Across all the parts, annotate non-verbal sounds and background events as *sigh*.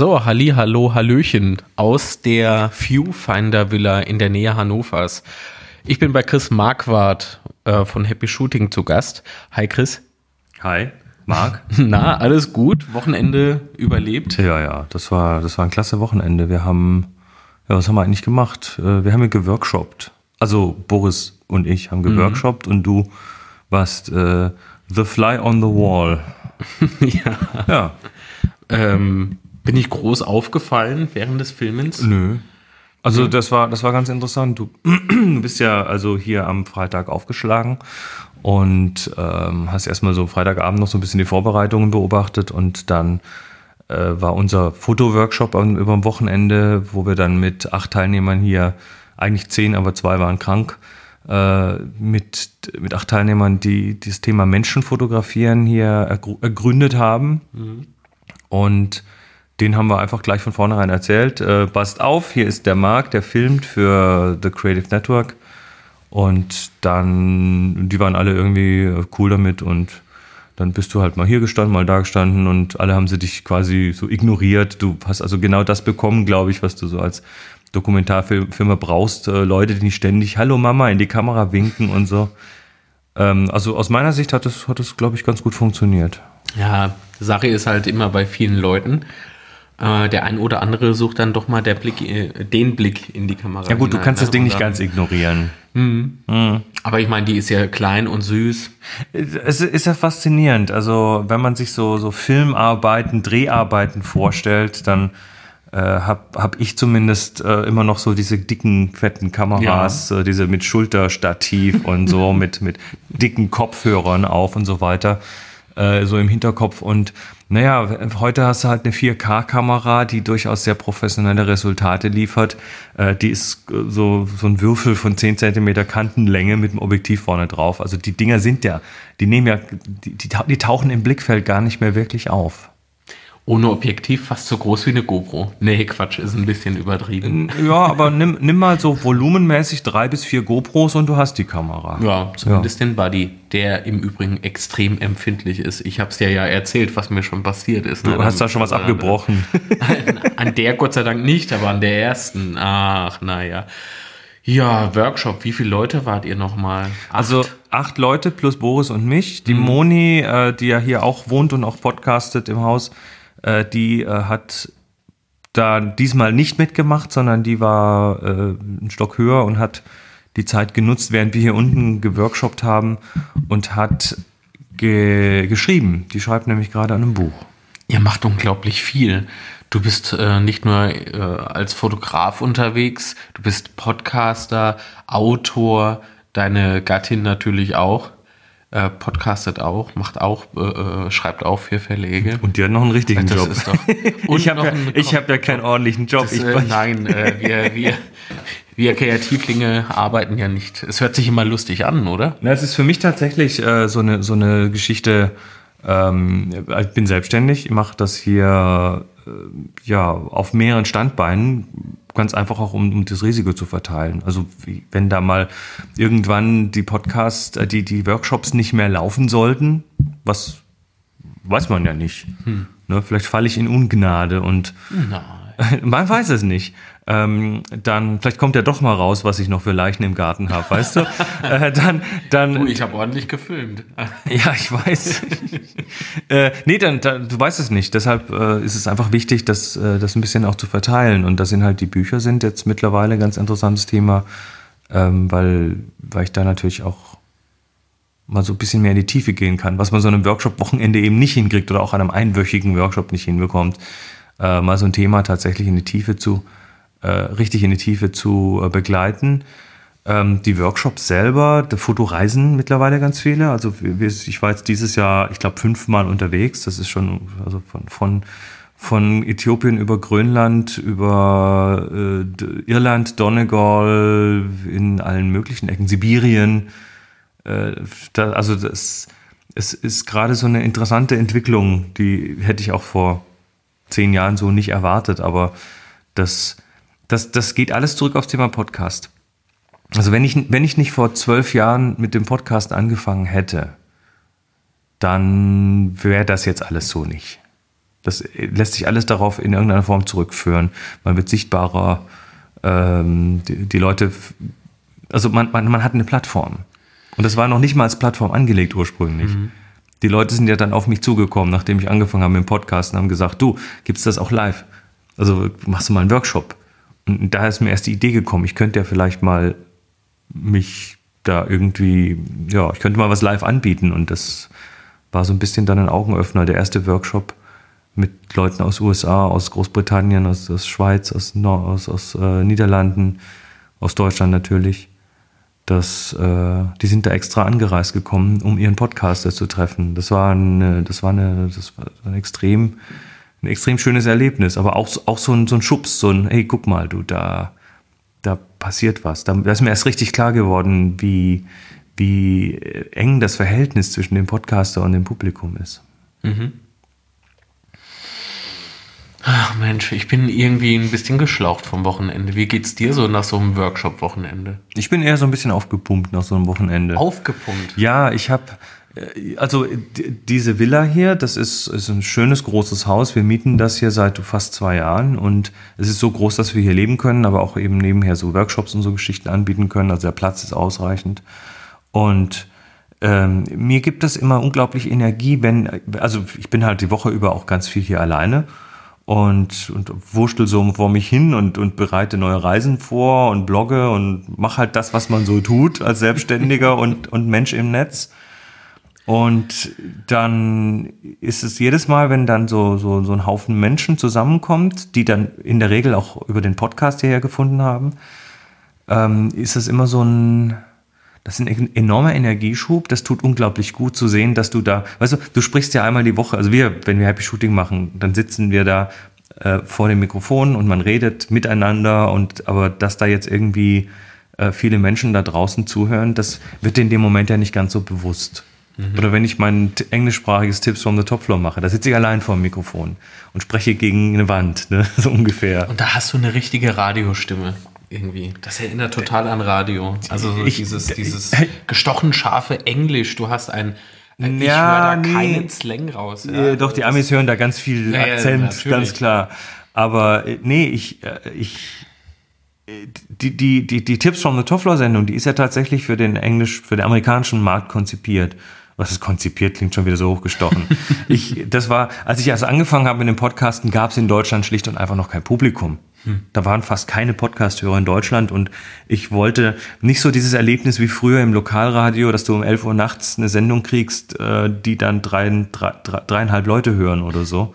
So, Halli, Hallo, Hallöchen aus der Viewfinder Villa in der Nähe Hannovers. Ich bin bei Chris Marquardt äh, von Happy Shooting zu Gast. Hi Chris. Hi, Marc. *laughs* Na, alles gut? Wochenende überlebt? Ja, ja, das war, das war ein klasse Wochenende. Wir haben, ja, was haben wir eigentlich gemacht? Äh, Wir haben ja geworkshoppt. Also Boris und ich haben geworkshoppt und du warst äh, The Fly on the Wall. *laughs* ja. Ja, Ähm, bin ich groß aufgefallen während des Filmens? nö. Also das war, das war ganz interessant. Du, *clears throat* du bist ja also hier am Freitag aufgeschlagen und ähm, hast erstmal so Freitagabend noch so ein bisschen die Vorbereitungen beobachtet und dann äh, war unser Fotoworkshop am- über dem Wochenende, wo wir dann mit acht Teilnehmern hier, eigentlich zehn, aber zwei waren krank, äh, mit, mit acht Teilnehmern, die dieses Thema Menschen fotografieren hier ergr- ergründet haben. Und den haben wir einfach gleich von vornherein erzählt. Äh, passt auf, hier ist der Marc, der filmt für The Creative Network. Und dann, die waren alle irgendwie äh, cool damit und dann bist du halt mal hier gestanden, mal da gestanden und alle haben sie dich quasi so ignoriert. Du hast also genau das bekommen, glaube ich, was du so als Dokumentarfilmer brauchst. Äh, Leute, die nicht ständig Hallo Mama in die Kamera winken und so. Ähm, also aus meiner Sicht hat es, hat es glaube ich, ganz gut funktioniert. Ja, Sache ist halt immer bei vielen Leuten. Äh, der ein oder andere sucht dann doch mal Blick, äh, den Blick in die Kamera. Ja gut, du hinein, kannst ne? das Ding nicht ganz ignorieren. Aber ich meine, die ist ja klein und süß. Es ist ja faszinierend. Also, wenn man sich so, so Filmarbeiten, Dreharbeiten vorstellt, dann äh, habe hab ich zumindest äh, immer noch so diese dicken, fetten Kameras, äh, diese mit Schulterstativ *laughs* und so, mit, mit dicken Kopfhörern auf und so weiter, äh, so im Hinterkopf. Und naja, heute hast du halt eine 4K-Kamera, die durchaus sehr professionelle Resultate liefert. Äh, die ist äh, so, so ein Würfel von 10 cm Kantenlänge mit dem Objektiv vorne drauf. Also die Dinger sind ja, die nehmen ja, die, die tauchen im Blickfeld gar nicht mehr wirklich auf. Ohne Objektiv fast so groß wie eine GoPro. Nee, Quatsch, ist ein bisschen übertrieben. Ja, aber nimm, nimm mal so volumenmäßig drei bis vier GoPros und du hast die Kamera. Ja, zumindest den Buddy, der im Übrigen extrem empfindlich ist. Ich habe es dir ja erzählt, was mir schon passiert ist. ne? Du hast da schon was abgebrochen. *laughs* An der Gott sei Dank nicht, aber an der ersten. Ach, naja. Ja, Workshop, wie viele Leute wart ihr nochmal? Also acht Leute plus Boris und mich. Die Moni, äh, die ja hier auch wohnt und auch podcastet im Haus, äh, die äh, hat da diesmal nicht mitgemacht, sondern die war äh, einen Stock höher und hat die Zeit genutzt, während wir hier unten geworkshoppt haben und hat ge geschrieben. Die schreibt nämlich gerade an einem Buch. Ihr macht unglaublich viel. Du bist äh, nicht nur äh, als Fotograf unterwegs, du bist Podcaster, Autor, deine Gattin natürlich auch. Äh, podcastet auch, macht auch, äh, äh, schreibt auch für Verlege. Und die hat noch einen richtigen Das Job. ist doch. *laughs* Ich habe ja, ich hab ja keinen ordentlichen Job. Das, ich, äh, nein, äh, wir, wir, wir Kreativlinge arbeiten ja nicht. Es hört sich immer lustig an, oder? Na, es ist für mich tatsächlich äh, so, eine, so eine Geschichte. Ähm, ich bin selbstständig, ich mache das hier ja auf mehreren Standbeinen, ganz einfach auch, um, um das Risiko zu verteilen. Also wie, wenn da mal irgendwann die Podcasts, äh, die, die Workshops nicht mehr laufen sollten, was weiß man ja nicht. Ne, vielleicht falle ich in Ungnade und Nein. *laughs* man weiß es nicht. Ähm, dann, vielleicht kommt ja doch mal raus, was ich noch für Leichen im Garten habe, weißt du? *laughs* äh, dann, dann, Du, ich habe ordentlich gefilmt. *laughs* ja, ich weiß. *laughs* äh, nee, dann, dann, du weißt es nicht. Deshalb äh, ist es einfach wichtig, das, äh, das ein bisschen auch zu verteilen. Und das sind halt die Bücher sind jetzt mittlerweile ein ganz interessantes Thema, ähm, weil, weil ich da natürlich auch mal so ein bisschen mehr in die Tiefe gehen kann, was man so einem Workshop-Wochenende eben nicht hinkriegt oder auch an einem einwöchigen Workshop nicht hinbekommt, äh, mal so ein Thema tatsächlich in die Tiefe zu, richtig in die Tiefe zu äh, begleiten. Ähm, die Workshops selber, der Fotoreisen mittlerweile ganz viele. Also ich war jetzt dieses Jahr, ich glaube, fünfmal unterwegs. Das ist schon also von, von, von Äthiopien über Grönland, über äh, Irland, Donegal, in allen möglichen Ecken, Sibirien. Äh, also das, es ist gerade so eine interessante Entwicklung, die hätte ich auch vor zehn Jahren so nicht erwartet, aber das, das, das geht alles zurück aufs Thema Podcast. Also wenn ich, wenn ich nicht vor zwölf Jahren mit dem Podcast angefangen hätte, dann wäre das jetzt alles so nicht. Das lässt sich alles darauf in irgendeiner Form zurückführen. Man wird sichtbarer, ähm, die, die, Leute, also man, man, man hat eine Plattform. Und das war noch nicht mal als Plattform angelegt ursprünglich. Mhm. Die Leute sind ja dann auf mich zugekommen, nachdem ich angefangen habe mit dem Podcast und haben gesagt, du, gibt's das auch live? Also machst du mal einen Workshop? Und da ist mir erst die Idee gekommen, ich könnte ja vielleicht mal mich da irgendwie, ja, ich könnte mal was live anbieten und das war so ein bisschen dann ein Augenöffner. Der erste Workshop mit Leuten aus USA, aus Großbritannien, aus, aus Schweiz, aus, aus, aus äh, Niederlanden, aus Deutschland natürlich. Das, äh, die sind da extra angereist gekommen, um ihren Podcaster zu treffen. Das war, eine, das war, eine, das war ein extrem, ein extrem schönes Erlebnis, aber auch, auch so, ein, so ein Schubs, so ein, hey, guck mal, du, da, da passiert was. Da, da ist mir erst richtig klar geworden, wie, wie eng das Verhältnis zwischen dem Podcaster und dem Publikum ist. Mhm. Ach Mensch, ich bin irgendwie ein bisschen geschlaucht vom Wochenende. Wie geht's dir so nach so einem Workshop-Wochenende? Ich bin eher so ein bisschen aufgepumpt nach so einem Wochenende. Aufgepumpt? Ja, ich habe äh, also diese Villa hier, das ist, ist ein schönes großes Haus. Wir mieten das hier seit fast zwei Jahren und es ist so groß, dass wir hier leben können, aber auch eben nebenher so Workshops und so Geschichten anbieten können. Also der Platz ist ausreichend. Und ähm, mir gibt es immer unglaublich Energie, wenn, also ich bin halt die Woche über auch ganz viel hier alleine und, und wurschtel so vor mich hin und, und bereite neue Reisen vor und blogge und mache halt das, was man so tut als Selbstständiger *laughs* und, und Mensch im Netz. Und dann ist es jedes Mal, wenn dann so, so, so ein Haufen Menschen zusammenkommt, die dann in der Regel auch über den Podcast hierher gefunden haben, ähm, ist es immer so ein, das ist ein enormer Energieschub. Das tut unglaublich gut zu sehen, dass du da, weißt du, du sprichst ja einmal die Woche. Also wir, wenn wir Happy Shooting machen, dann sitzen wir da äh, vor dem Mikrofon und man redet miteinander und, aber dass da jetzt irgendwie äh, viele Menschen da draußen zuhören, das wird in dem Moment ja nicht ganz so bewusst. Mhm. Oder wenn ich mein englischsprachiges Tipps from the Top Floor mache, da sitze ich allein vor dem Mikrofon und spreche gegen eine Wand, ne? *laughs* so ungefähr. Und da hast du eine richtige Radiostimme irgendwie. Das erinnert total an Radio. Also so ich, dieses, dieses gestochen scharfe Englisch. Du hast ein ich ja, höre da nee. keinen Slang raus. Ja. Doch, die Amis hören da ganz viel ja, Akzent, ja, ganz klar. Aber äh, nee, ich, äh, ich, die, die, die, die Tipps from the Toffler Sendung, die ist ja tatsächlich für den Englisch, für den amerikanischen Markt konzipiert. Was ist konzipiert, klingt schon wieder so hochgestochen. *laughs* ich, das war, als ich erst angefangen habe mit dem Podcasten, gab es in Deutschland schlicht und einfach noch kein Publikum. Da waren fast keine Podcast-Hörer in Deutschland und ich wollte nicht so dieses Erlebnis wie früher im Lokalradio, dass du um 11 Uhr nachts eine Sendung kriegst, äh, die dann drei, drei, dreieinhalb Leute hören oder so.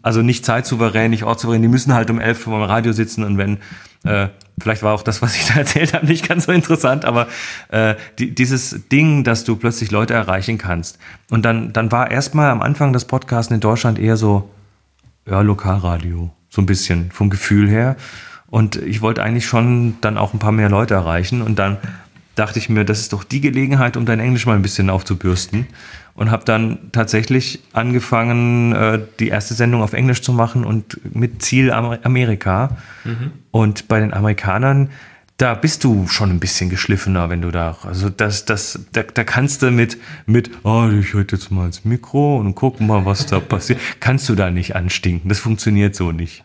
Also nicht zeitsouverän, nicht ortssouverän, die müssen halt um 11 Uhr im Radio sitzen und wenn, äh, vielleicht war auch das, was ich da *laughs* erzählt habe, nicht ganz so interessant, aber äh, die, dieses Ding, dass du plötzlich Leute erreichen kannst. Und dann, dann war erstmal am Anfang das Podcasten in Deutschland eher so, ja, Lokalradio so ein bisschen vom Gefühl her. Und ich wollte eigentlich schon dann auch ein paar mehr Leute erreichen. Und dann dachte ich mir, das ist doch die Gelegenheit, um dein Englisch mal ein bisschen aufzubürsten. Und habe dann tatsächlich angefangen, äh, die erste Sendung auf Englisch zu machen und mit Ziel Amerika. Mhm. Und bei den Amerikanern, da bist du schon ein bisschen geschliffener, wenn du da, also das, das, da, da kannst du mit, mit, oh, ich halte jetzt mal ins Mikro und guck mal, was da *laughs* passiert, kannst du da nicht anstinken. Das funktioniert so nicht.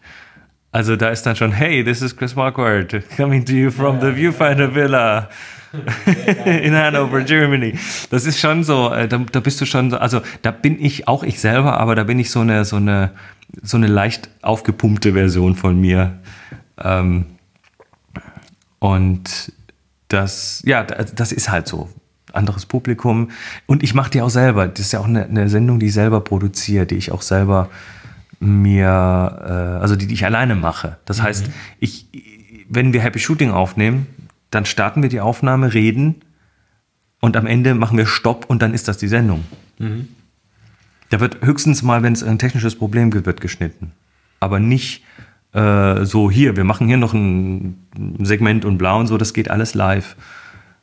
Also da ist dann schon, hey, this is Chris Marquardt, coming to you from the Viewfinder Villa *laughs* in Hanover, Germany. Das ist schon so, äh, da, da bist du schon so, also da bin ich auch ich selber, aber da bin ich so eine, so eine, so eine leicht aufgepumpte Version von mir. Ähm, und das, ja, das ist halt so. Anderes Publikum. Und ich mache die auch selber. Das ist ja auch eine, eine, Sendung, die ich selber produziere, die ich auch selber mir, äh, also die, die ich alleine mache. Das mhm. heißt, ich, wenn wir Happy Shooting aufnehmen, dann starten wir die Aufnahme, reden und am Ende machen wir Stopp und dann ist das die Sendung. Mhm. Da wird höchstens mal, wenn es ein technisches Problem gibt, wird geschnitten. Aber nicht äh, so hier, wir machen hier noch ein Segment und blau und so, das geht alles live.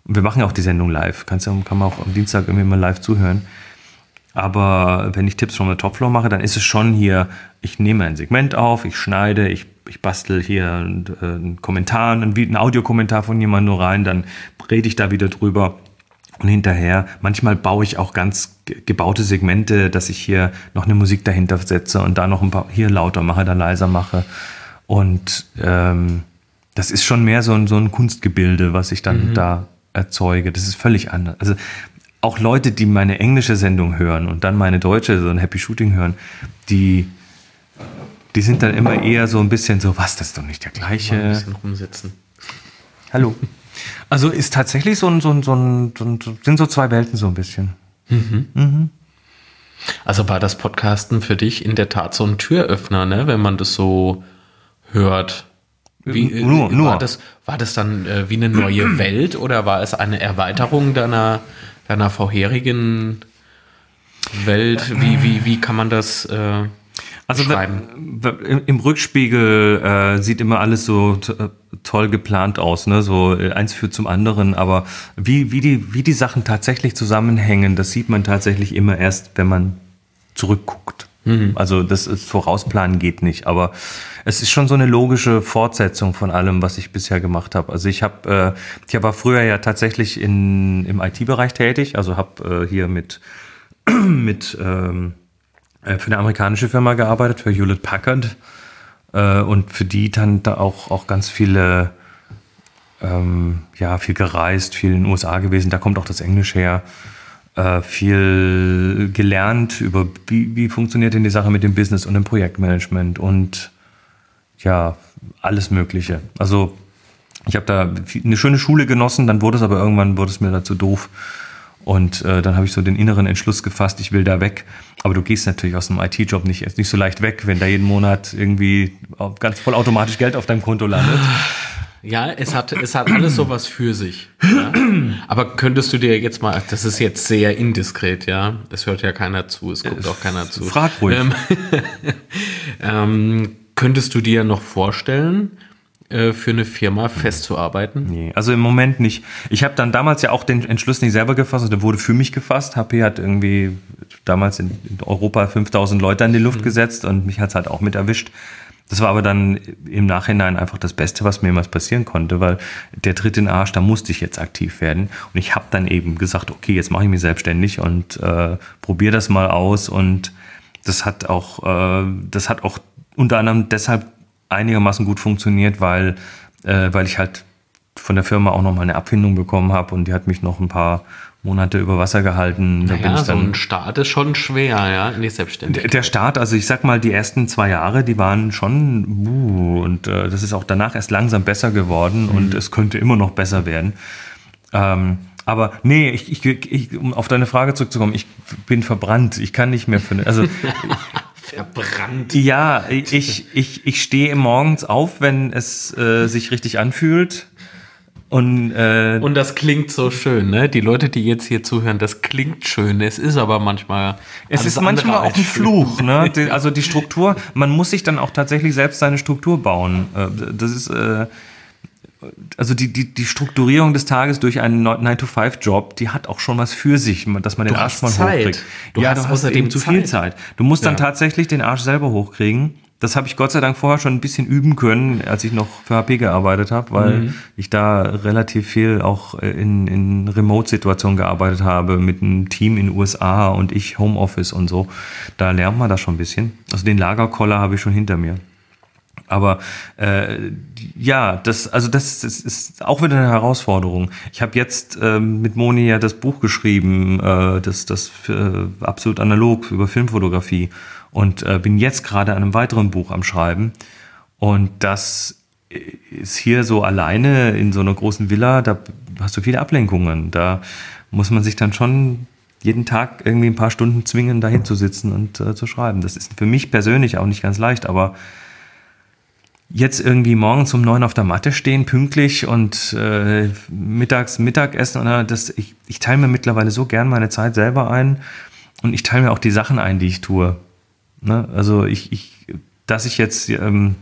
Und wir machen ja auch die Sendung live. Kannst, kann man auch am Dienstag irgendwie mal live zuhören. Aber wenn ich Tipps from the Top Floor mache, dann ist es schon hier, ich nehme ein Segment auf, ich schneide, ich, ich bastel hier einen, äh, Kommentar, einen, einen Audiokommentar von jemandem nur rein, dann rede ich da wieder drüber und hinterher. Manchmal baue ich auch ganz gebaute Segmente, dass ich hier noch eine Musik dahinter setze und da noch ein paar hier lauter mache, da leiser mache. Und ähm, das ist schon mehr so ein, so ein Kunstgebilde, was ich dann mhm. da erzeuge. Das ist völlig anders. Also auch Leute, die meine englische Sendung hören und dann meine deutsche, so ein Happy Shooting hören, die, die sind dann immer eher so ein bisschen so, was, das ist doch nicht der gleiche. Mal ein bisschen rumsitzen. Hallo. Also ist tatsächlich so ein, so ein, so ein, so ein sind so zwei Welten so ein bisschen. Mhm. Mhm. Also war das Podcasten für dich in der Tat so ein Türöffner, ne? wenn man das so hört? Wie, äh, nur, nur. War, das, war das dann äh, wie eine neue *clears throat* Welt oder war es eine Erweiterung deiner, deiner vorherigen Welt? Wie, wie, wie kann man das äh, also im Rückspiegel äh, sieht immer alles so äh, toll geplant aus, ne? So äh, eins führt zum anderen, aber wie, wie, die, wie die Sachen tatsächlich zusammenhängen, das sieht man tatsächlich immer erst, wenn man zurückguckt. Mhm. Also das ist vorausplanen geht nicht, aber es ist schon so eine logische Fortsetzung von allem, was ich bisher gemacht habe. Also ich habe, äh, ich war früher ja tatsächlich in, im IT-Bereich tätig, also habe äh, hier mit *clears throat* mit ähm, äh, für eine amerikanische Firma gearbeitet, für Hewlett Packard. Äh, und für die dann da auch, auch ganz viele, ähm, ja, viel gereist, viel in den USA gewesen. Da kommt auch das Englisch her. Äh, viel gelernt über, wie, wie funktioniert denn die Sache mit dem Business und dem Projektmanagement und ja, alles Mögliche. Also ich habe da eine schöne Schule genossen, dann wurde es aber irgendwann wurde es mir dazu doof und äh, dann habe ich so den inneren Entschluss gefasst, ich will da weg. Aber du gehst natürlich aus einem IT-Job nicht, nicht so leicht weg, wenn da jeden Monat irgendwie ganz vollautomatisch Geld auf deinem Konto landet. Ja, es hat, es hat alles sowas für sich. Ja? Aber könntest du dir jetzt mal, das ist jetzt sehr indiskret, ja. Es hört ja keiner zu, es guckt auch keiner zu. Frag ruhig. Ähm, *laughs* ähm, könntest du dir noch vorstellen, äh, für eine Firma festzuarbeiten? Nee, also im Moment nicht. Ich habe dann damals ja auch den Entschluss nicht selber gefasst, der wurde für mich gefasst. HP hat irgendwie damals in, Europa 5000 Leute in die Luft mhm. gesetzt und mich hat es halt auch mit erwischt. Das war aber dann im Nachhinein einfach das Beste, was mir jemals passieren konnte, weil der Tritt in den Arsch, da musste ich jetzt aktiv werden. Und ich habe dann eben gesagt, okay, jetzt mache ich mich selbstständig und äh, probiere das mal aus. Und das hat auch, äh, das hat auch unter anderem deshalb einigermaßen gut funktioniert, weil, äh, weil ich halt von der Firma auch noch mal eine Abfindung bekommen habe und die hat mich noch ein paar Monate über Wasser gehalten. Da naja, so ein Start ist schon schwer, ja, in die Selbstständigkeit. Der Start, also ich sag mal, die ersten zwei Jahre, die waren schon, uh, und äh, das ist auch danach erst langsam besser geworden mhm. und es könnte immer noch besser werden. Ähm, aber nee, ich, ich, ich, um auf deine Frage zurückzukommen, ich bin verbrannt. Ich kann nicht mehr für. Also *laughs* verbrannt. Ja, ich, ich, ich stehe morgens auf, wenn es äh, sich richtig anfühlt. Und, äh, und das klingt so schön, ne? Die Leute, die jetzt hier zuhören, das klingt schön. Es ist aber manchmal. Es ist manchmal auch ein Fluch, ne? *laughs* also die Struktur, man muss sich dann auch tatsächlich selbst seine Struktur bauen. Äh, das ist. Äh, also die, die, die Strukturierung des Tages durch einen 9-to-5-Job, die hat auch schon was für sich, dass man den du Arsch mal hochkriegt. Du ja, hast du hast eben zu viel Zeit. Du musst ja. dann tatsächlich den Arsch selber hochkriegen. Das habe ich Gott sei Dank vorher schon ein bisschen üben können, als ich noch für HP gearbeitet habe, weil mhm. ich da relativ viel auch in, in Remote-Situationen gearbeitet habe, mit einem Team in den USA und ich Homeoffice und so. Da lernt man das schon ein bisschen. Also den Lagerkoller habe ich schon hinter mir. Aber äh, ja, das, also das, das ist auch wieder eine Herausforderung. Ich habe jetzt äh, mit Moni ja das Buch geschrieben, äh, das, das äh, absolut analog über Filmfotografie und äh, bin jetzt gerade an einem weiteren Buch am Schreiben. Und das ist hier so alleine in so einer großen Villa, da hast du viele Ablenkungen. Da muss man sich dann schon jeden Tag irgendwie ein paar Stunden zwingen, dahin zu sitzen und äh, zu schreiben. Das ist für mich persönlich auch nicht ganz leicht, aber jetzt irgendwie morgens um neun auf der Matte stehen, pünktlich und äh, mittags Mittagessen. Oder das, ich, ich teile mir mittlerweile so gern meine Zeit selber ein und ich teile mir auch die Sachen ein, die ich tue. Ne? Also ich, ich, dass ich jetzt, ähm,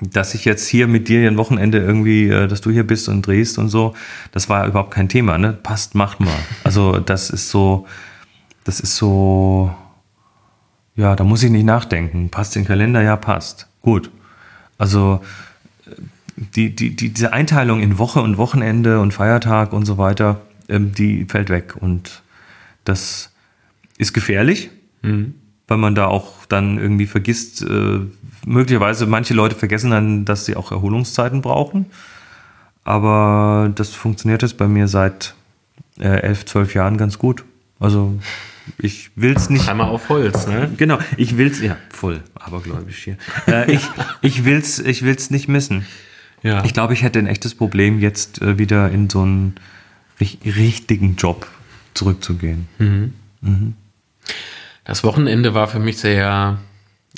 dass ich jetzt hier mit dir ein Wochenende irgendwie, äh, dass du hier bist und drehst und so, das war überhaupt kein Thema. Ne? Passt, macht mal. Also das ist so, das ist so, ja, da muss ich nicht nachdenken. Passt den Kalender? Ja, passt. Gut. Also die, die, die, diese Einteilung in Woche und Wochenende und Feiertag und so weiter, ähm, die fällt weg. Und das ist gefährlich, weil man da auch dann irgendwie vergisst, äh, möglicherweise manche Leute vergessen dann, dass sie auch Erholungszeiten brauchen. Aber das funktioniert jetzt bei mir seit äh, elf, zwölf Jahren ganz gut. Also ich will es nicht. Einmal auf Holz, ne? Genau, ich will's, ja, voll abergläubisch hier. Äh, ich, ich will's, ich will's nicht missen. Ja. Ich glaube, ich hätte ein echtes Problem, jetzt äh, wieder in so einen ri- richtigen Job zurückzugehen. Das Wochenende war für mich sehr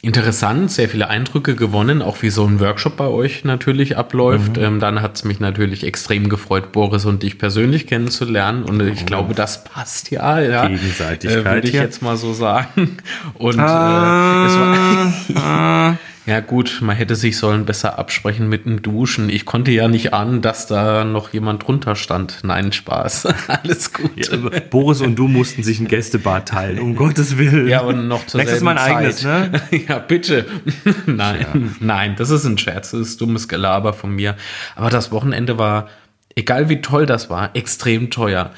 interessant, sehr viele Eindrücke gewonnen, auch wie so ein Workshop bei euch natürlich abläuft. Ähm, dann hat es mich natürlich extrem gefreut, Boris und dich persönlich kennenzulernen. Und ich glaube, das passt ja. ja. Gegenseitigkeit Äh, Würde ich jetzt mal so sagen. *laughs* Und Ah, äh, es war. *laughs* Ja gut, man hätte sich sollen besser absprechen mit dem Duschen. Ich konnte ja nicht ahnen, dass da noch jemand drunter stand. Nein, Spaß. *laughs* Alles gut. Ja, Boris und du mussten sich ein Gästebad teilen, um *laughs* Gottes Willen. Ja, und noch zur Nächstes selben Mal ein eigenes, Zeit. ne? *laughs* Ja, bitte. nein, nein, das ist ein Scherz, das ist dummes Gelaber von mir. Aber das Wochenende war, egal wie toll das war, extrem teuer.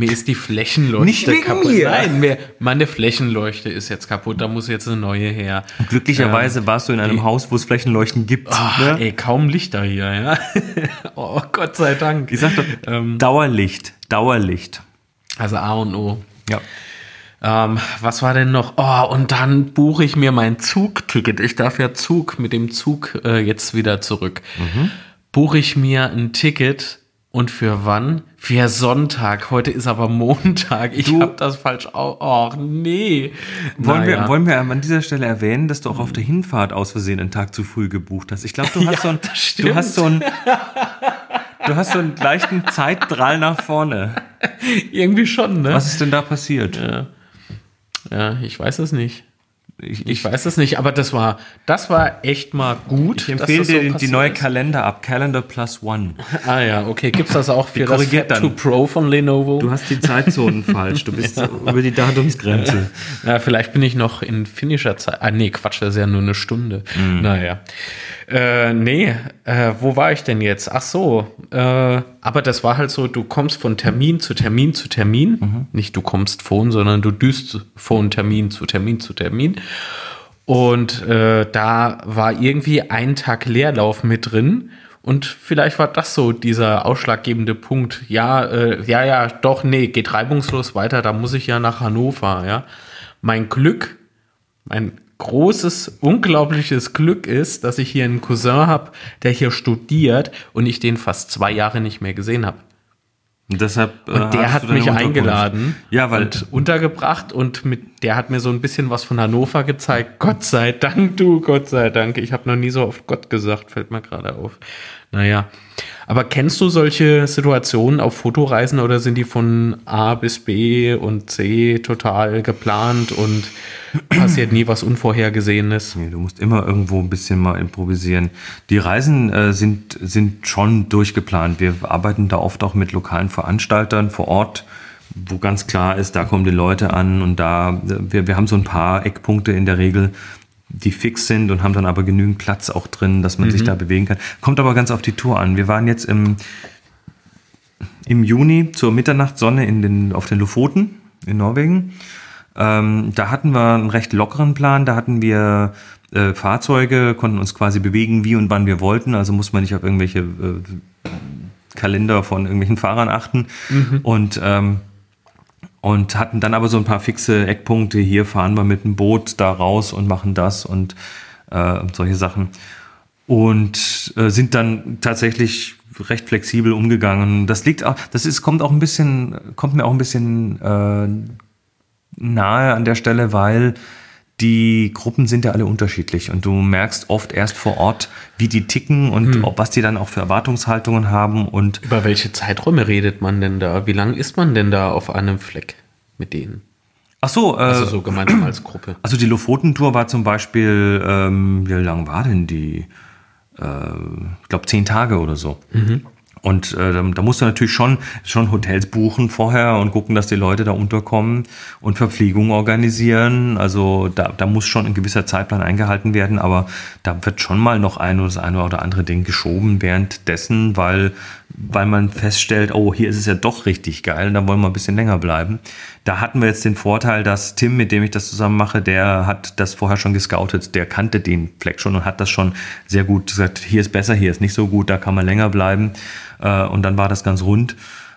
Mir ist die Flächenleuchte Nicht wegen kaputt. mir. Nein, mir, meine Flächenleuchte ist jetzt kaputt, da muss jetzt eine neue her. Glücklicherweise warst du in einem Haus, wo es Flächenleuchten gibt. Ach, ne? Ey, kaum Lichter hier, ja. *laughs* oh, Gott sei Dank. Ich sag doch, Ähm. Dauerlicht, Dauerlicht. Also A und O. Ja. Ähm, was war denn noch? Oh, und dann buche ich mir mein Zugticket. Ich darf ja Zug mit dem Zug äh, jetzt wieder zurück. Buche ich mir ein Ticket und für wann? Für Sonntag. Heute ist aber Montag. Ich habe das falsch. Oh, nee. Wollen, Naja. wir, wollen wir an dieser Stelle erwähnen, dass du auch auf der Hinfahrt aus Versehen einen Tag zu früh gebucht hast? Ich glaube, du *laughs* hast Ja, so ein, du hast so ein, du hast so einen leichten Zeitdrall nach vorne. Irgendwie schon, ne? Was ist denn da passiert? Ja, ich weiß es nicht. Ich, Ich weiß es nicht, aber das war, das war echt mal gut. ich empfehle dir so die neue ist. Calendar ab, Calendar Plus One. Ah ja, okay. Gibt's das auch für das korrigiert Fab dann. 2 Pro von Lenovo? Du hast die Zeitzonen *laughs* falsch. Du bist über die Datumsgrenze. Ja, vielleicht bin ich noch in finnischer Zeit. Ah, nee, Quatsch, das ist ja nur eine Stunde. Naja. Äh, nee, äh, wo war ich denn jetzt? Ach so, äh, aber das war halt so, du kommst von Termin zu Termin zu Termin. Nicht du kommst von, sondern du düst von Termin zu Termin zu Termin. Und äh, da war irgendwie ein Tag Leerlauf mit drin. Und vielleicht war das so dieser ausschlaggebende Punkt. Ja, äh, ja, ja, doch, nee, geht reibungslos weiter. Da muss ich ja nach Hannover, ja. Mein Glück, mein großes, unglaubliches Glück ist, dass ich hier einen Cousin habe, der hier studiert und ich den fast zwei Jahre nicht mehr gesehen habe. Und deshalb. äh, Und der hat mich eingeladen Ja, weil und untergebracht und mit, der hat mir so ein bisschen was von Hannover gezeigt. Gott sei Dank, du, Gott sei Dank. Ich habe noch nie so oft Gott gesagt, fällt mir gerade auf. Naja. Aber kennst du solche Situationen auf Fotoreisen oder sind die von A bis B und C total geplant und *clears throat* passiert nie was Unvorhergesehenes? Nee, du musst immer irgendwo ein bisschen mal improvisieren. Die Reisen äh, sind, sind schon durchgeplant. Wir arbeiten da oft auch mit lokalen Veranstaltern vor Ort, wo ganz klar ist, da kommen die Leute an und da, wir, wir haben so ein paar Eckpunkte in der Regel, die fix sind und haben dann aber genügend Platz auch drin, dass man sich da bewegen kann. Kommt aber ganz auf die Tour an. Wir waren jetzt im, im Juni zur Mitternachtssonne in den, auf den Lofoten in Norwegen. Ähm, da hatten wir einen recht lockeren Plan. Da hatten wir äh, Fahrzeuge, konnten uns quasi bewegen, wie und wann wir wollten. Also muss man nicht auf irgendwelche äh, Kalender von irgendwelchen Fahrern achten. Und, ähm, und hatten dann aber so ein paar fixe Eckpunkte. Hier fahren wir mit dem Boot da raus und machen das und äh, solche Sachen. Und äh, sind dann tatsächlich recht flexibel umgegangen. Das liegt auch, das ist, kommt auch ein bisschen, kommt mir auch ein bisschen äh, nahe an der Stelle, weil die Gruppen sind ja alle unterschiedlich und du merkst oft erst vor Ort, wie die ticken und ob, was die dann auch für Erwartungshaltungen haben und Über welche Zeiträume redet man denn da? Wie lange ist man denn da auf einem Fleck mit denen? ach so, äh, Also so gemeinsam als Gruppe. Also die Lofoten-Tour war zum Beispiel, ähm, wie lang war denn die? Äh, ich glaube zehn Tage oder so. Und äh, da, musst du natürlich schon, schon Hotels buchen vorher und gucken, dass die Leute da unterkommen und Verpflegung organisieren. Also da, da muss schon ein gewisser Zeitplan eingehalten werden, aber da wird schon mal noch ein oder das eine oder andere Ding geschoben währenddessen, weil, weil man feststellt, oh, hier ist es ja doch richtig geil da wollen wir ein bisschen länger bleiben. Da hatten wir jetzt den Vorteil, dass Tim, mit dem ich das zusammen mache, der hat das vorher schon gescoutet, der kannte den Fleck schon und hat das schon sehr gut gesagt, hier ist besser, hier ist nicht so gut, da kann man länger bleiben. Äh, und dann war das ganz rund.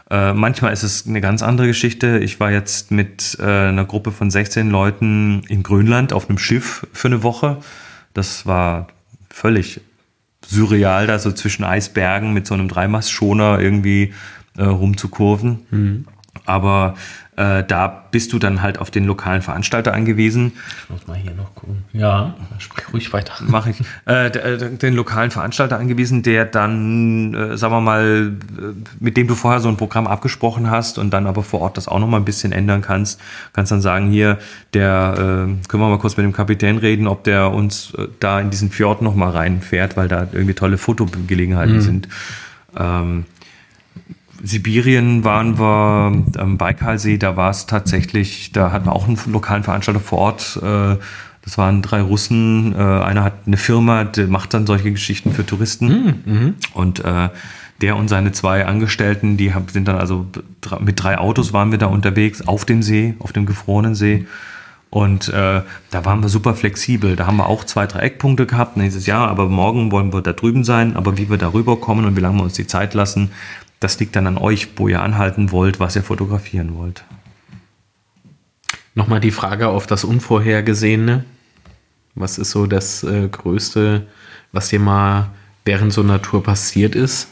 Äh, manchmal ist es eine ganz andere Geschichte. Ich war jetzt mit äh, einer Gruppe von 16 Leuten in Grönland auf einem Schiff für eine Woche. Das war völlig surreal, da so zwischen Eisbergen mit so einem Dreimastschoner irgendwie äh, rumzukurven. Mhm. Aber äh, da bist du dann halt auf den lokalen Veranstalter angewiesen. Ich muss mal hier noch gucken. Ja, sprich ruhig weiter. Mache ich. Äh, äh, den lokalen Veranstalter angewiesen, der dann, äh, sagen wir mal, äh, mit dem du vorher so ein Programm abgesprochen hast und dann aber vor Ort das auch noch mal ein bisschen ändern kannst. Kannst dann sagen, hier, der, äh, können wir mal kurz mit dem Kapitän reden, ob der uns da in diesen Fjord noch mal reinfährt, weil da irgendwie tolle Fotogelegenheiten mhm. sind. Ähm, Sibirien waren wir am Baikalsee, da war es tatsächlich, da hatten wir auch einen lokalen Veranstalter vor Ort. Äh, das waren drei Russen. Äh, einer hat eine Firma, der macht dann solche Geschichten für Touristen. Hm, mhm. Und äh, der und seine zwei Angestellten, die sind dann also mit drei Autos waren wir da unterwegs auf dem See, auf dem gefrorenen See. Und äh, da waren wir super flexibel. Da haben wir auch zwei, drei Eckpunkte gehabt. Nächstes Jahr, aber morgen wollen wir da drüben sein. Aber wie wir da rüberkommen und wie lange wir uns die Zeit lassen, das liegt dann an euch, wo ihr anhalten wollt, was ihr fotografieren wollt. Nochmal die Frage auf das Unvorhergesehene. Was ist so das äh, Größte, was dir mal während so einer Tour passiert ist?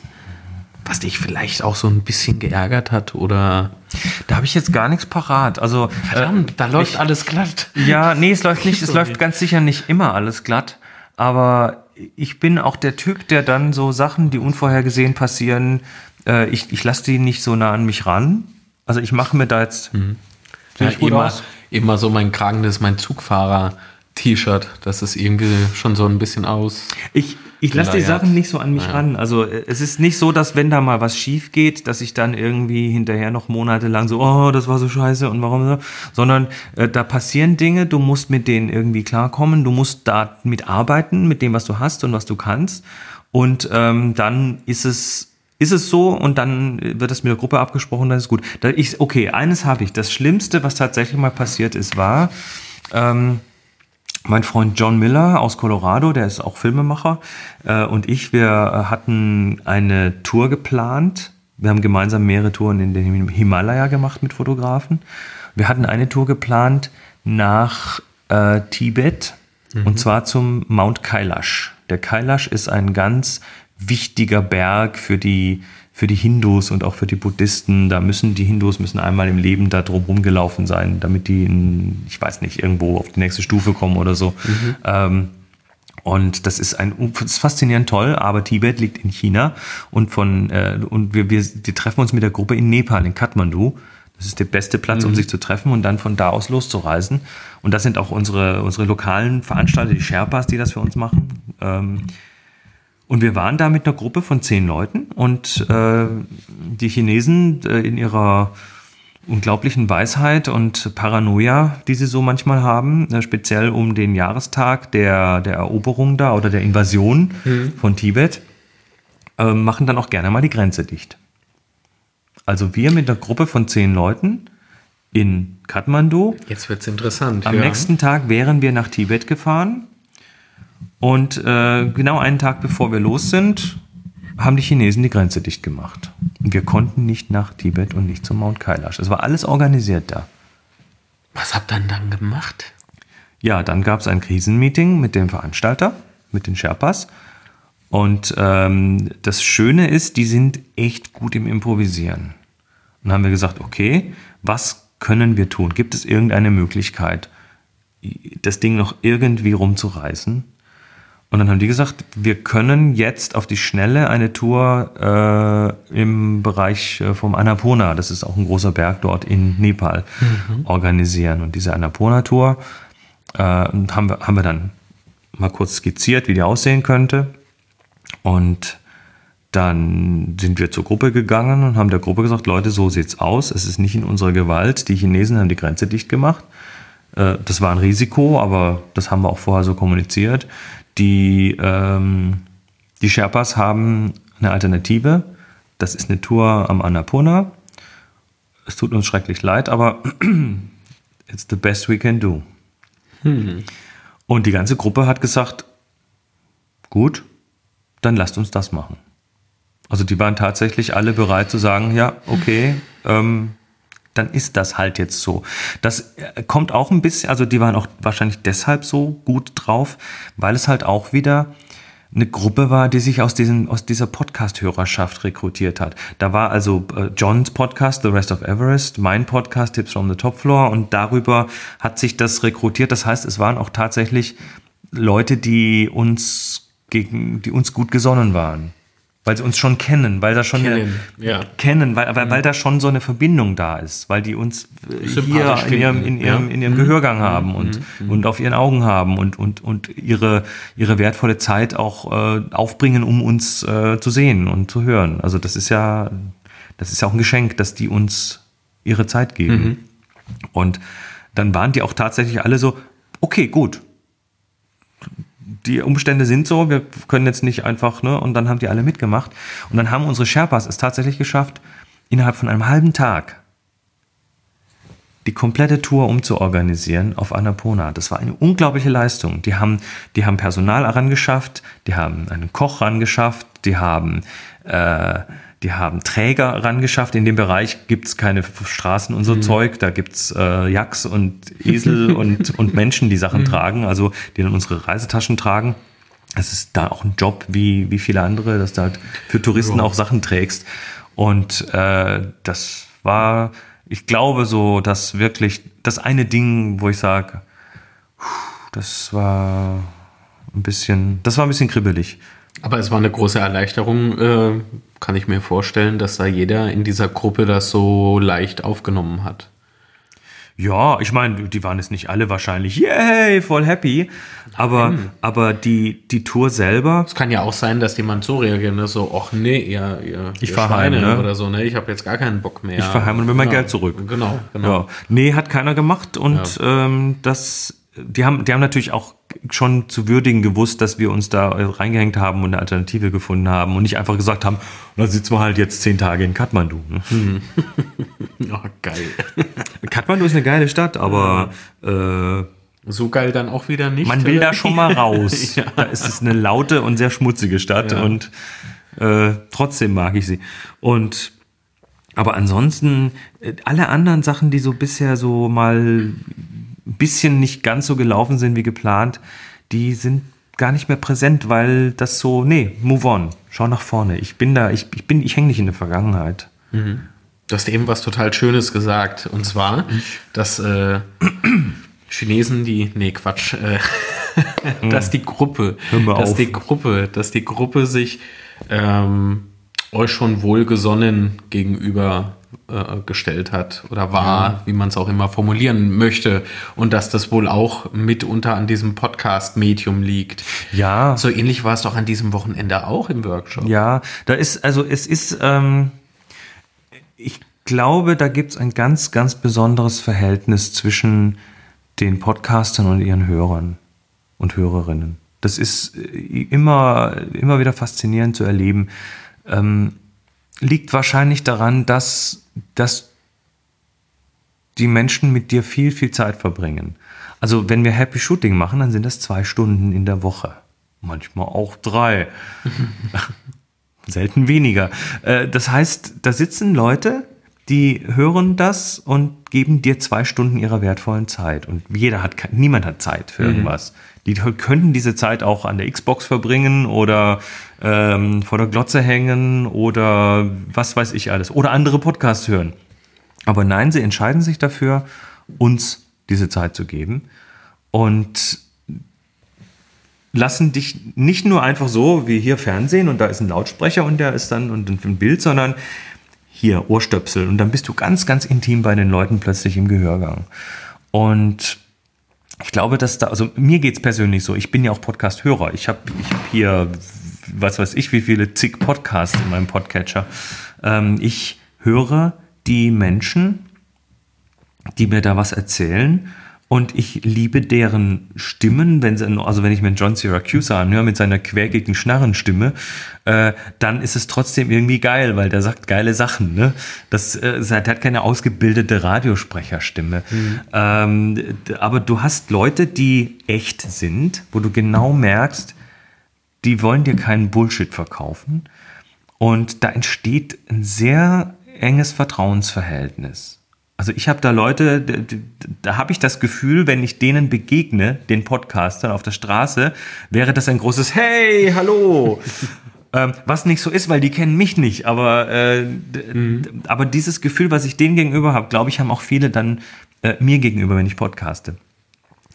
Was dich vielleicht auch so ein bisschen geärgert hat oder? Da habe ich jetzt gar nichts parat. Also Verdammt, äh, da läuft ich, alles glatt. Ja, nee, es läuft nicht, *laughs* es läuft ganz sicher nicht immer alles glatt. Aber ich bin auch der Typ, der dann so Sachen, die unvorhergesehen passieren, äh, ich, ich lasse die nicht so nah an mich ran. Also ich mache mir da jetzt. Mhm. Ja, immer, immer so mein Kragen, das ist mein Zugfahrer. T-Shirt, das ist irgendwie schon so ein bisschen aus. Ich, ich lasse die Sachen nicht so an mich ja. ran. Also äh, es ist nicht so, dass wenn da mal was schief geht, dass ich dann irgendwie hinterher noch monatelang so, oh, das war so scheiße und warum so, sondern äh, da passieren Dinge, du musst mit denen irgendwie klarkommen, du musst da mitarbeiten mit dem, was du hast und was du kannst. Und ähm, dann ist es ist es so und dann wird das mit der Gruppe abgesprochen, dann ist gut. Da ich, okay, eines habe ich. Das Schlimmste, was tatsächlich mal passiert ist, war, ähm, mein Freund John Miller aus Colorado, der ist auch Filmemacher, äh, und ich, wir äh, hatten eine Tour geplant. Wir haben gemeinsam mehrere Touren in den Himalaya gemacht mit Fotografen. Wir hatten eine Tour geplant nach äh, Tibet mhm. und zwar zum Mount Kailash. Der Kailash ist ein ganz wichtiger Berg für die, für die Hindus und auch für die Buddhisten. Da müssen die Hindus müssen einmal im Leben da drum rumgelaufen sein, damit die, in, ich weiß nicht, irgendwo auf die nächste Stufe kommen oder so. Mhm. Ähm, und das ist ein das ist faszinierend toll, aber Tibet liegt in China und von äh, und wir, wir, wir treffen uns mit der Gruppe in Nepal, in Kathmandu. Das ist der beste Platz, um mhm. sich zu treffen und dann von da aus loszureisen. Und das sind auch unsere, unsere lokalen Veranstalter, die Sherpas, die das für uns machen. Ähm, und wir waren da mit einer Gruppe von zehn Leuten und äh, die Chinesen äh, in ihrer unglaublichen Weisheit und Paranoia, die sie so manchmal haben, äh, speziell um den Jahrestag der, der Eroberung da oder der Invasion mhm. von Tibet, äh, machen dann auch gerne mal die Grenze dicht. Also wir mit einer Gruppe von zehn Leuten in Kathmandu. Jetzt wird's interessant. Am ja. nächsten Tag wären wir nach Tibet gefahren und äh, genau einen Tag bevor wir los sind, haben die Chinesen die Grenze dicht gemacht. Und wir konnten nicht nach Tibet und nicht zum Mount Kailash. Es war alles organisiert da. Was habt ihr denn dann gemacht? Ja, dann gab es ein Krisenmeeting mit dem Veranstalter, mit den Sherpas. Und ähm, das Schöne ist, die sind echt gut im Improvisieren. Und dann haben wir gesagt, okay, was können wir tun? Gibt es irgendeine Möglichkeit, das Ding noch irgendwie rumzureißen? Und dann haben die gesagt, wir können jetzt auf die Schnelle eine Tour äh, im Bereich äh, vom Annapurna, das ist auch ein großer Berg dort in Nepal, mhm. organisieren. Und diese Annapurna-Tour äh, haben, wir, haben wir dann mal kurz skizziert, wie die aussehen könnte. Und dann sind wir zur Gruppe gegangen und haben der Gruppe gesagt, Leute, so sieht's aus. Es ist nicht in unserer Gewalt. Die Chinesen haben die Grenze dicht gemacht. Äh, das war ein Risiko, aber das haben wir auch vorher so kommuniziert. Die, ähm, die Sherpas haben eine Alternative. Das ist eine Tour am Annapurna. Es tut uns schrecklich leid, aber *clears throat* it's the best we can do. Hm. Und die ganze Gruppe hat gesagt, gut, dann lasst uns das machen. Also die waren tatsächlich alle bereit zu sagen, ja, okay, ähm, dann ist das halt jetzt so. Das äh, kommt auch ein bisschen, also die waren auch wahrscheinlich deshalb so gut drauf, weil es halt auch wieder eine Gruppe war, die sich aus, diesen, aus dieser Podcast-Hörerschaft rekrutiert hat. Da war also äh, Johns Podcast, The Rest of Everest, mein Podcast, Tips from the Top Floor und darüber hat sich das rekrutiert. Das heißt, es waren auch tatsächlich Leute, die uns gegen, die uns gut gesonnen waren weil sie uns schon kennen, weil da schon kennen, eine, ja. kennen weil, weil, mhm. weil da schon so eine Verbindung da ist, weil die uns äh, hier in ihrem, in ihrem, in ihrem mhm. Gehörgang mhm. haben und, mhm. und auf ihren Augen haben und, und, und ihre, ihre wertvolle Zeit auch äh, aufbringen, um uns äh, zu sehen und zu hören. Also das ist ja, das ist ja auch ein Geschenk, dass die uns ihre Zeit geben. Mhm. Und dann waren die auch tatsächlich alle so, okay, gut, die Umstände sind so, wir können jetzt nicht einfach, ne, und dann haben die alle mitgemacht. Und dann haben unsere Sherpas es tatsächlich geschafft, innerhalb von einem halben Tag die komplette Tour umzuorganisieren auf Annapurna. Das war eine unglaubliche Leistung. Die haben, die haben Personal herangeschafft, die haben einen Koch herangeschafft, die haben äh, die haben Träger rangeschafft. In dem Bereich gibt's keine Straßen und so mhm. Zeug. Da gibt's äh, Jacks und Esel *laughs* und, und Menschen, die Sachen mhm. tragen, also die dann unsere Reisetaschen tragen. Es ist da auch ein Job wie, wie viele andere, dass du halt für Touristen ja. auch Sachen trägst. Und äh, das war, ich glaube, so, dass wirklich das eine Ding, wo ich sage, das war ein bisschen, das war ein bisschen kribbelig. Aber es war eine große Erleichterung, äh, kann ich mir vorstellen, dass da jeder in dieser Gruppe das so leicht aufgenommen hat. Ja, ich meine, die waren jetzt nicht alle wahrscheinlich, yay, voll happy. Aber, aber die, die Tour selber. Es kann ja auch sein, dass jemand so reagiert, ne? so, ach nee, ihr, ihr, ich fahr heim, ne? oder so, ne? Ich habe jetzt gar keinen Bock mehr. Ich fahr heim und will mein genau. Geld zurück. Genau, genau. Ja. Nee, hat keiner gemacht und ja. ähm, das die haben, die haben natürlich auch schon zu würdigen gewusst, dass wir uns da reingehängt haben und eine Alternative gefunden haben und nicht einfach gesagt haben, dann sitzen wir halt jetzt zehn Tage in Kathmandu. Ne? *laughs* Oh, geil. Kathmandu ist eine geile Stadt, aber äh, so geil dann auch wieder nicht. Man will oder? da schon mal raus. *laughs* ja. Da ist es eine laute und sehr schmutzige Stadt ja. und äh, trotzdem mag ich sie. Und aber ansonsten, äh, alle anderen Sachen, die so bisher so mal bisschen nicht ganz so gelaufen sind wie geplant, die sind gar nicht mehr präsent, weil das so, nee, move on, schau nach vorne. Ich bin da, ich, ich bin, ich hänge nicht in der Vergangenheit. Mhm. Du hast eben was total Schönes gesagt, und zwar, dass äh, *clears throat* Chinesen, die, nee, Quatsch, äh, *laughs* dass die Gruppe, dass auf. die Gruppe, dass die Gruppe sich ähm, euch schon wohlgesonnen gegenüber äh, gestellt hat oder war, ja. wie man es auch immer formulieren möchte. Und dass das wohl auch mitunter an diesem Podcast-Medium liegt. Ja. So ähnlich war es doch an diesem Wochenende auch im Workshop. Ja, da ist, also es ist, ähm, ich glaube, da gibt es ein ganz, ganz besonderes Verhältnis zwischen den Podcastern und ihren Hörern und Hörerinnen. Das ist äh, immer, immer wieder faszinierend zu erleben. Ähm, liegt wahrscheinlich daran, dass, dass die Menschen mit dir viel, viel Zeit verbringen. Also wenn wir Happy Shooting machen, dann sind das zwei Stunden in der Woche. Manchmal auch drei. *laughs* Selten weniger. Äh, das heißt, da sitzen Leute, die hören das und geben dir zwei Stunden ihrer wertvollen Zeit. Und jeder hat, niemand hat Zeit für mhm. irgendwas. Die könnten diese Zeit auch an der Xbox verbringen oder ähm, vor der Glotze hängen oder was weiß ich alles. Oder andere Podcasts hören. Aber nein, sie entscheiden sich dafür, uns diese Zeit zu geben und lassen dich nicht nur einfach so wie hier Fernsehen und da ist ein Lautsprecher und der ist dann und ein Bild, sondern hier Ohrstöpsel und dann bist du ganz, ganz intim bei den Leuten plötzlich im Gehörgang. Und ich glaube, dass da, also mir geht es persönlich so, ich bin ja auch Podcast-Hörer. Ich habe ich hab hier was weiß ich, wie viele zig Podcasts in meinem Podcatcher. Ähm, ich höre die Menschen, die mir da was erzählen und ich liebe deren Stimmen, wenn sie, also wenn ich mir John Syracuse anhöre mit seiner quäkigen Schnarrenstimme, äh, dann ist es trotzdem irgendwie geil, weil der sagt geile Sachen. Ne? Das, äh, der hat keine ausgebildete Radiosprecherstimme. Mhm. Ähm, aber du hast Leute, die echt sind, wo du genau merkst, die wollen dir keinen Bullshit verkaufen. Und da entsteht ein sehr enges Vertrauensverhältnis. Also ich habe da Leute, da, habe ich das Gefühl, wenn ich denen begegne, den Podcastern auf der Straße, wäre das ein großes Hey, hallo. *laughs* ähm, was nicht so ist, weil die kennen mich nicht. Aber, äh, mhm. aber dieses Gefühl, was ich denen gegenüber habe, glaube ich, haben auch viele dann äh, mir gegenüber, wenn ich podcaste.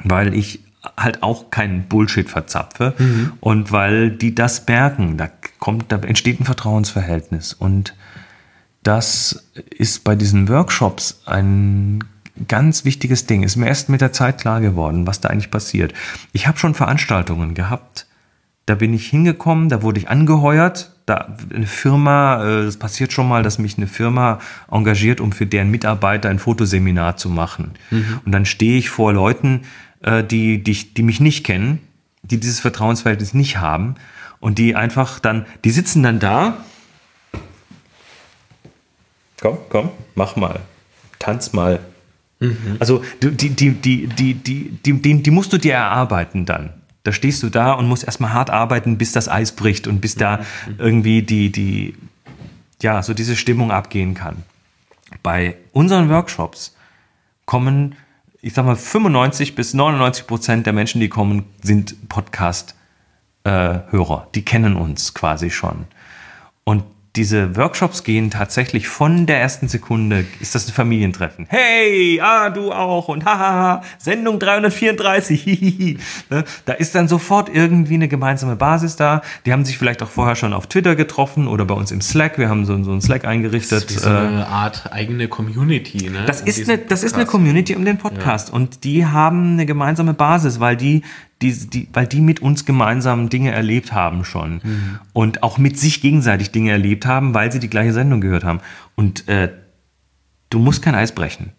Weil ich halt auch keinen Bullshit verzapfe mhm. und weil die das merken, da kommt, da entsteht ein Vertrauensverhältnis und das ist bei diesen Workshops ein ganz wichtiges Ding. Ist mir erst mit der Zeit klar geworden, was da eigentlich passiert. Ich habe schon Veranstaltungen gehabt. Da bin ich hingekommen, da wurde ich angeheuert. Da eine Firma, es äh, passiert schon mal, dass mich eine Firma engagiert, um für deren Mitarbeiter ein Fotoseminar zu machen. Mhm. Und dann stehe ich vor Leuten, die, die, die mich nicht kennen, die dieses Vertrauensverhältnis nicht haben und die einfach dann, die sitzen dann da komm, komm, mach mal, tanz mal. Mhm. Also die, die, die, die, die, die, die, die musst du dir erarbeiten dann. Da stehst du da und musst erstmal hart arbeiten, bis das Eis bricht und bis da mhm. irgendwie die, die, ja, so diese Stimmung abgehen kann. Bei unseren Workshops kommen, ich sag mal, 95 bis 99 Prozent der Menschen, die kommen, sind Podcast-Hörer. Äh, die kennen uns quasi schon. Und diese Workshops gehen tatsächlich von der ersten Sekunde, ist das ein Familientreffen. Hey, ah, du auch und hahaha, Sendung 334, *laughs* ne? Da ist dann sofort irgendwie eine gemeinsame Basis da. Die haben sich vielleicht auch vorher schon auf Twitter getroffen oder bei uns im Slack. Wir haben so, so einen Slack eingerichtet. Das ist so eine äh, Art eigene Community, ne? Das, ist eine, das ist eine Community um den Podcast ja. und die haben eine gemeinsame Basis, weil die die, die, weil die mit uns gemeinsam Dinge erlebt haben schon mhm. und auch mit sich gegenseitig Dinge erlebt haben, weil sie die gleiche Sendung gehört haben. Und äh, du musst kein Eis brechen.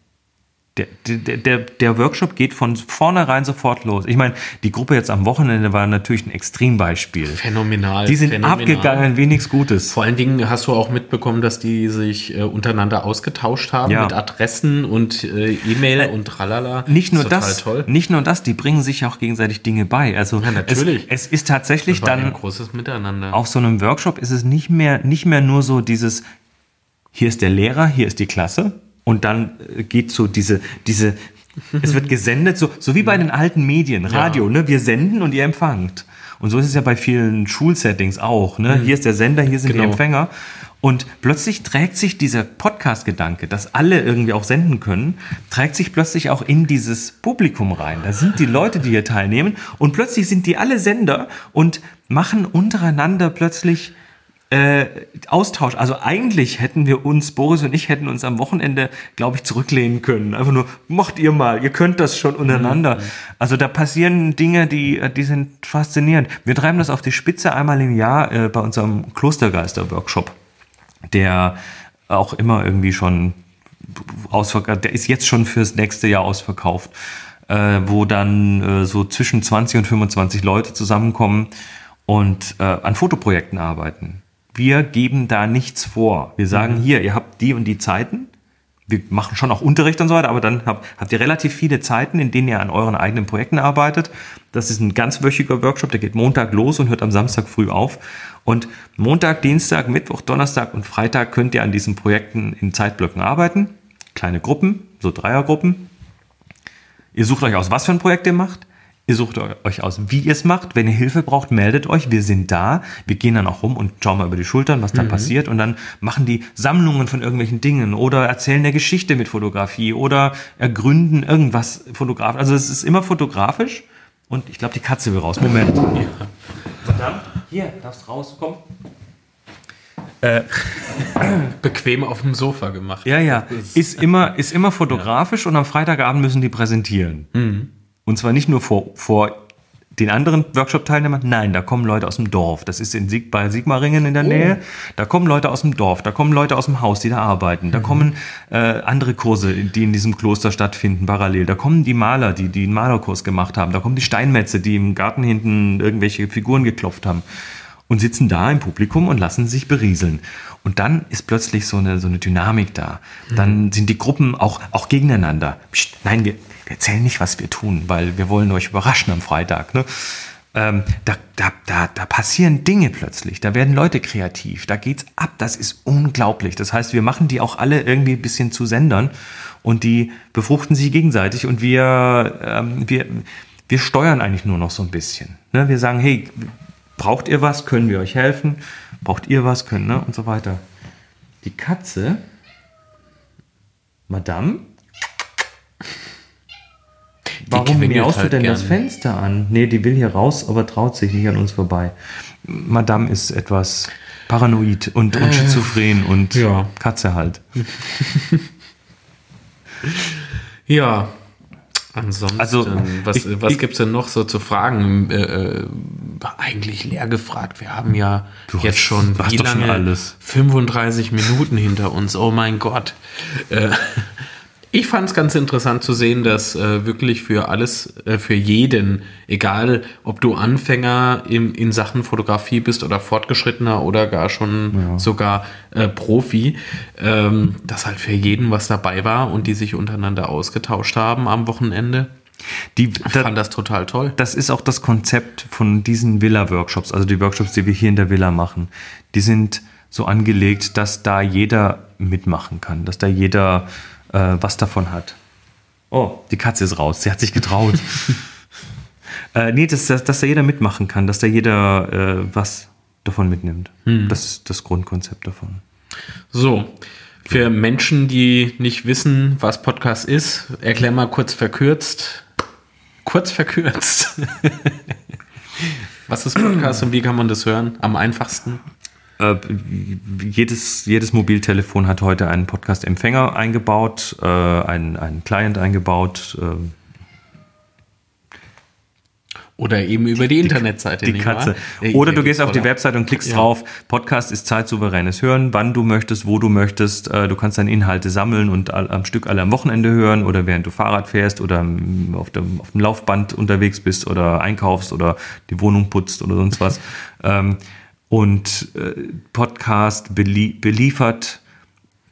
Der, der, der, der Workshop geht von vornherein sofort los. Ich meine, die Gruppe jetzt am Wochenende war natürlich ein Extrembeispiel. Phänomenal. Die sind phänomenal. abgegangen wie nichts Gutes. Vor allen Dingen hast du auch mitbekommen, dass die sich äh, untereinander ausgetauscht haben ja. mit Adressen und äh, E-Mail äh, und tralala. Nicht nur das, toll. nicht nur das, die bringen sich auch gegenseitig Dinge bei. Also ja, natürlich. Es, es ist tatsächlich dann ein großes Miteinander. Auf so einem Workshop ist es nicht mehr nicht mehr nur so dieses hier ist der Lehrer, hier ist die Klasse, und dann äh, geht so diese, diese, es wird gesendet, so, so wie bei den alten Medien, Radio, ja. ne? Wir senden und ihr empfangt. Und so ist es ja bei vielen Schulsettings auch, ne? Mhm. Hier ist der Sender, hier sind genau. die Empfänger. Und plötzlich trägt sich dieser Podcast-Gedanke, dass alle irgendwie auch senden können, trägt sich plötzlich auch in dieses Publikum rein. Da sind die Leute, die hier teilnehmen und plötzlich sind die alle Sender und machen untereinander plötzlich äh, Austausch. Also eigentlich hätten wir uns, Boris und ich hätten uns am Wochenende, glaube ich, zurücklehnen können. Einfach nur, macht ihr mal, ihr könnt das schon untereinander. Mhm. Also da passieren Dinge, die, die sind faszinierend. Wir treiben das auf die Spitze einmal im Jahr äh, bei unserem Klostergeister-Workshop, der auch immer irgendwie schon ausverkauft, der ist jetzt schon fürs nächste Jahr ausverkauft, äh, wo dann äh, so zwischen 20 und 25 Leute zusammenkommen und äh, an Fotoprojekten arbeiten wir geben da nichts vor. Wir sagen mhm. hier, ihr habt die und die Zeiten. Wir machen schon auch Unterricht und so weiter, aber dann habt, habt ihr relativ viele Zeiten, in denen ihr an euren eigenen Projekten arbeitet. Das ist ein ganzwöchiger Workshop, der geht Montag los und hört am Samstag früh auf. Und Montag, Dienstag, Mittwoch, Donnerstag und Freitag könnt ihr an diesen Projekten in Zeitblöcken arbeiten. Kleine Gruppen, so Dreiergruppen. Ihr sucht euch aus, was für ein Projekt ihr macht. Ihr sucht euch aus, wie ihr es macht. Wenn ihr Hilfe braucht, meldet euch. Wir sind da. Wir gehen dann auch rum und schauen mal über die Schultern, was da mhm. passiert. Und dann machen die Sammlungen von irgendwelchen Dingen oder erzählen der Geschichte mit Fotografie oder ergründen irgendwas fotografisch. Also es ist immer fotografisch. Und ich glaube, die Katze will raus. Moment. Ja. Verdammt. Hier, darfst raus. Komm. Äh, *clears throat* bequem auf dem Sofa gemacht. Ja, ja. Ist immer, ist immer *laughs* fotografisch ja. und am Freitagabend müssen die präsentieren. Mhm. Und zwar nicht nur vor, vor den anderen Workshop-Teilnehmern, nein, da kommen Leute aus dem Dorf. Das ist in Sieg, bei Sigmaringen in der Oh. Nähe. Da kommen Leute aus dem Dorf, da kommen Leute aus dem Haus, die da arbeiten. Mhm. Da kommen äh, andere Kurse, die in diesem Kloster stattfinden, parallel. Da kommen die Maler, die, die einen Malerkurs gemacht haben. Da kommen die Steinmetze, die im Garten hinten irgendwelche Figuren geklopft haben. Und sitzen da im Publikum und lassen sich berieseln. Und dann ist plötzlich so eine, so eine Dynamik da. Dann sind die Gruppen auch, auch gegeneinander. Psst, nein, wir, wir erzählen nicht, was wir tun, weil wir wollen euch überraschen am Freitag. Ne? Ähm, da, da, da, da passieren Dinge plötzlich. Da werden Leute kreativ. Da geht's ab. Das ist unglaublich. Das heißt, wir machen die auch alle irgendwie ein bisschen zu Sendern und die befruchten sich gegenseitig und wir, ähm, wir, wir steuern eigentlich nur noch so ein bisschen. Ne? Wir sagen, hey, braucht ihr was? Können wir euch helfen? Braucht ihr was? Können, ne? Und so weiter. Die Katze, Madame, warum quengelt miaust halt du denn das gern. Fenster an? Nee, die will hier raus, aber traut sich nicht an uns vorbei. Madame ist etwas paranoid und, und schizophren und ja. Katze halt. *laughs* *laughs* Ja. Ansonsten, Also, was, ich- was ich- gibt's denn noch so zu fragen? Äh, äh, eigentlich leer gefragt. Wir haben ja Du jetzt hast- schon wie doch schon lange? alles. 35 Minuten hinter uns. Oh mein Gott. Äh, ich fand es ganz interessant zu sehen, dass äh, wirklich für alles, äh, für jeden, egal ob du Anfänger in, in Sachen Fotografie bist oder Fortgeschrittener oder gar schon sogar äh, Profi, ähm, dass halt für jeden was dabei war und die sich untereinander ausgetauscht haben am Wochenende. Die, Ich da, fand das total toll. das ist auch das Konzept von diesen Villa-Workshops, also die Workshops, die wir hier in der Villa machen. Die sind so angelegt, dass da jeder mitmachen kann, dass da jeder äh, was davon hat. Oh, die Katze ist raus, sie hat sich getraut. *laughs* äh, nee, dass, dass, dass da jeder mitmachen kann, dass da jeder äh, was davon mitnimmt. Das ist das Grundkonzept davon. So, für Menschen, die nicht wissen, was Podcast ist, erklär mal kurz verkürzt. Kurz verkürzt. *laughs* was ist Podcast und wie kann man das hören? Am einfachsten. Äh, jedes, jedes Mobiltelefon hat heute einen Podcast-Empfänger eingebaut, äh, einen, einen Client eingebaut. Äh, Oder eben über die Internetseite. die Katze. Äh, Oder du gehst auf die Website und klickst Ja. drauf. Podcast ist zeitsouveränes Hören, wann du möchtest, wo du möchtest. Äh, Du kannst deine Inhalte sammeln und all- am Stück alle am Wochenende hören oder während du Fahrrad fährst oder ähm, auf dem, auf dem Laufband unterwegs bist oder einkaufst oder die Wohnung putzt oder sonst was. *laughs* Ähm, Und äh, Podcast belie beliefert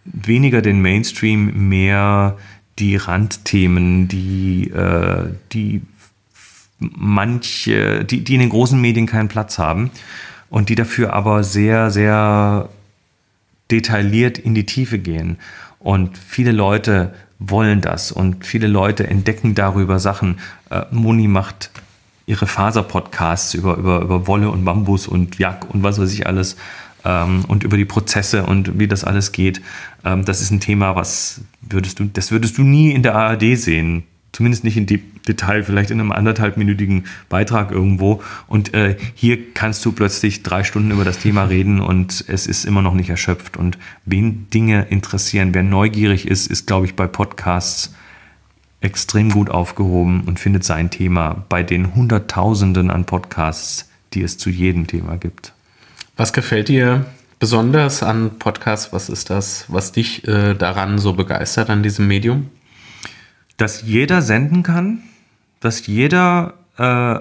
weniger den Mainstream, mehr die Randthemen, die, äh, die manche, die, die in den großen Medien keinen Platz haben und die dafür aber sehr, sehr detailliert in die Tiefe gehen. Und viele Leute wollen das und viele Leute entdecken darüber Sachen. Äh, Moni macht ihre Faser-Podcasts über, über, über Wolle und Bambus und Jack und was weiß ich alles ähm, und über die Prozesse und wie das alles geht. Ähm, das ist ein Thema, was würdest du, das würdest du nie in der ARD sehen. Zumindest nicht in dem Detail, vielleicht in einem anderthalbminütigen Beitrag irgendwo. Und äh, hier kannst du plötzlich drei Stunden über das Thema reden und es ist immer noch nicht erschöpft. Und wen Dinge interessieren, wer neugierig ist, ist, glaube ich, bei Podcasts extrem gut aufgehoben und findet sein Thema bei den Hunderttausenden an Podcasts, die es zu jedem Thema gibt. Was gefällt dir besonders an Podcasts? Was ist das, was dich äh, daran so begeistert, an diesem Medium? Dass jeder senden kann, dass jeder äh,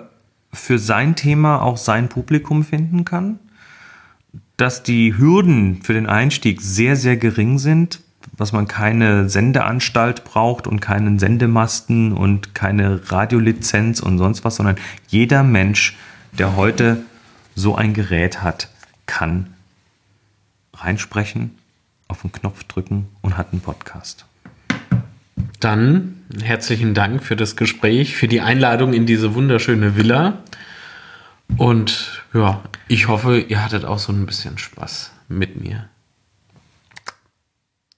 für sein Thema auch sein Publikum finden kann, dass die Hürden für den Einstieg sehr, sehr gering sind, dass man keine Sendeanstalt braucht und keinen Sendemasten und keine Radiolizenz und sonst was, sondern jeder Mensch, der heute so ein Gerät hat, kann reinsprechen, auf den Knopf drücken und hat einen Podcast. Dann herzlichen Dank für das Gespräch, für die Einladung in diese wunderschöne Villa. Und ja, ich hoffe, ihr hattet auch so ein bisschen Spaß mit mir.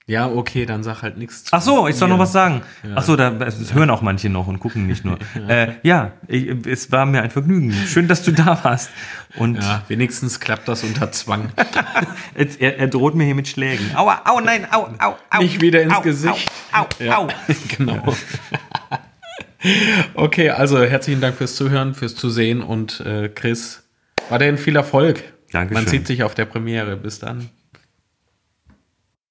Ja, okay, dann sag halt nichts. Ach so, ich soll mir. noch was sagen. Ach so, da, das hören auch manche noch und gucken nicht nur. *laughs* äh, ja, ich, es war mir ein Vergnügen. Schön, dass du da warst. Und Ja, wenigstens klappt das unter Zwang. *laughs* er, er droht mir hier mit Schlägen. Aua, au, nein, au, au, au. Nicht wieder ins au, Gesicht. Au, au, Ja, au. *laughs* genau. okay, also herzlichen Dank fürs Zuhören, fürs Zusehen und äh, Chris, weiterhin viel Erfolg. Dankeschön. Man sieht sich auf der Premiere. Bis dann.